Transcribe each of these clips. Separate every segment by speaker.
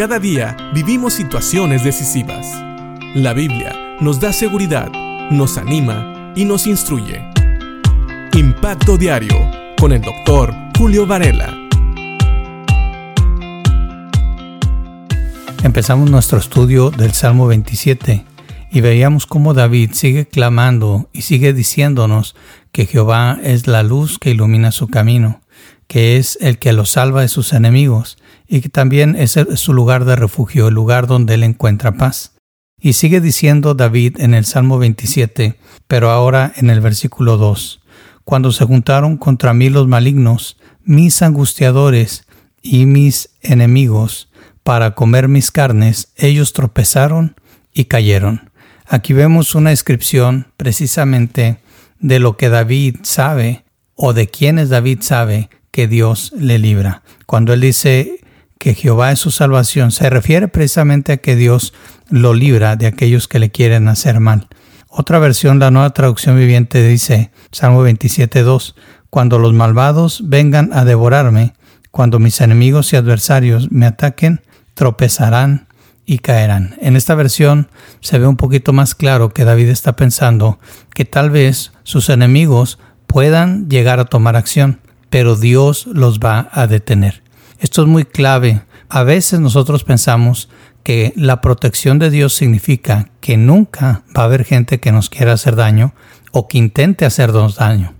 Speaker 1: Cada día vivimos situaciones decisivas. La Biblia nos da seguridad, nos anima y nos instruye. Impacto Diario con el doctor Julio Varela.
Speaker 2: Empezamos nuestro estudio del Salmo 27 y veíamos cómo David sigue clamando y sigue diciéndonos que Jehová es la luz que ilumina su camino, que es el que lo salva de sus enemigos y que también es su lugar de refugio, el lugar donde él encuentra paz. Y sigue diciendo David en el Salmo 27, pero ahora en el versículo 2, cuando se juntaron contra mí los malignos, mis angustiadores y mis enemigos, para comer mis carnes, ellos tropezaron y cayeron. Aquí vemos una descripción precisamente de lo que David sabe o de quienes David sabe que Dios le libra. Cuando él dice que Jehová es su salvación, se refiere precisamente a que Dios lo libra de aquellos que le quieren hacer mal. Otra versión, la nueva traducción viviente, dice, Salmo 27.2, cuando los malvados vengan a devorarme, cuando mis enemigos y adversarios me ataquen, tropezarán y caerán. En esta versión se ve un poquito más claro que David está pensando que tal vez sus enemigos puedan llegar a tomar acción, pero Dios los va a detener. Esto es muy clave. A veces nosotros pensamos que la protección de Dios significa que nunca va a haber gente que nos quiera hacer daño o que intente hacernos daño.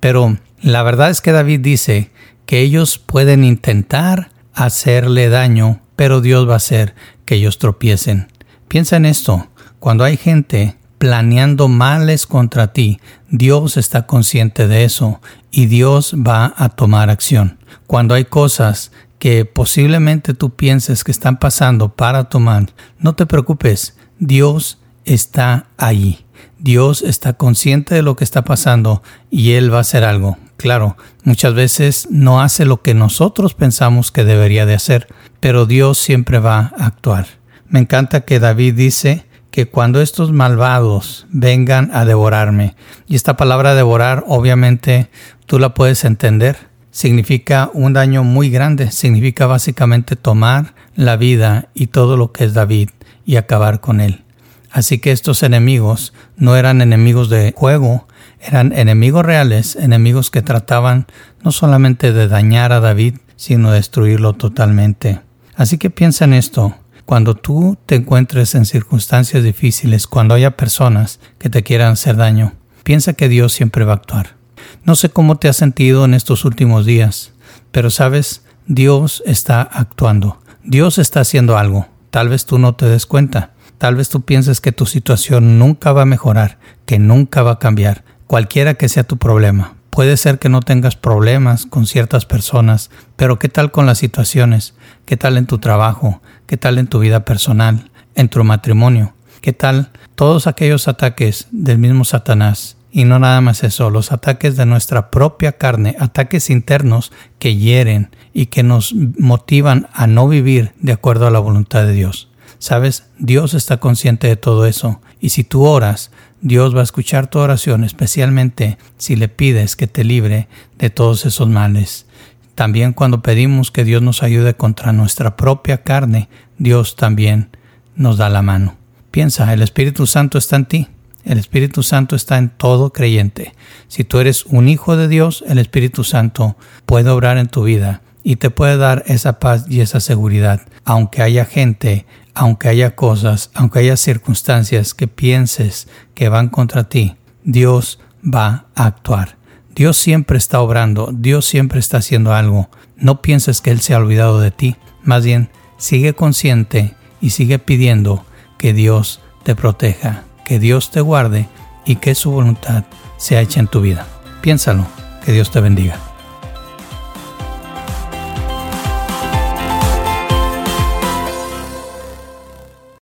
Speaker 2: Pero la verdad es que David dice que ellos pueden intentar hacerle daño, pero Dios va a hacer que ellos tropiecen. Piensa en esto, cuando hay gente planeando males contra ti, Dios está consciente de eso y Dios va a tomar acción. Cuando hay cosas que posiblemente tú pienses que están pasando para tu mal, no te preocupes, Dios está ahí. Dios está consciente de lo que está pasando y Él va a hacer algo. Claro, muchas veces no hace lo que nosotros pensamos que debería de hacer, pero Dios siempre va a actuar. Me encanta que David dice que cuando estos malvados vengan a devorarme, y esta palabra devorar obviamente tú la puedes entender, significa un daño muy grande, significa básicamente tomar la vida y todo lo que es David y acabar con él. Así que estos enemigos no eran enemigos de juego, eran enemigos reales, enemigos que trataban no solamente de dañar a David, sino destruirlo totalmente. Así que piensa en esto. Cuando tú te encuentres en circunstancias difíciles, cuando haya personas que te quieran hacer daño, piensa que Dios siempre va a actuar. No sé cómo te has sentido en estos últimos días, pero sabes, Dios está actuando. Dios está haciendo algo. Tal vez tú no te des cuenta. Tal vez tú pienses que tu situación nunca va a mejorar, que nunca va a cambiar, cualquiera que sea tu problema. Puede ser que no tengas problemas con ciertas personas, pero ¿qué tal con las situaciones? ¿Qué tal en tu trabajo? ¿Qué tal en tu vida personal? ¿En tu matrimonio? ¿Qué tal todos aquellos ataques del mismo Satanás? Y no nada más eso, los ataques de nuestra propia carne, ataques internos que hieren y que nos motivan a no vivir de acuerdo a la voluntad de Dios. Sabes, Dios está consciente de todo eso y si tú oras, Dios va a escuchar tu oración, especialmente si le pides que te libre de todos esos males. También cuando pedimos que Dios nos ayude contra nuestra propia carne, Dios también nos da la mano. Piensa, el Espíritu Santo está en ti. El Espíritu Santo está en todo creyente. Si tú eres un hijo de Dios, el Espíritu Santo puede obrar en tu vida y te puede dar esa paz y esa seguridad, aunque haya gente aunque haya cosas, aunque haya circunstancias que pienses que van contra ti, Dios va a actuar. Dios siempre está obrando, Dios siempre está haciendo algo. No pienses que Él se ha olvidado de ti, más bien sigue consciente y sigue pidiendo que Dios te proteja, que Dios te guarde y que su voluntad sea hecha en tu vida. Piénsalo, que Dios te bendiga.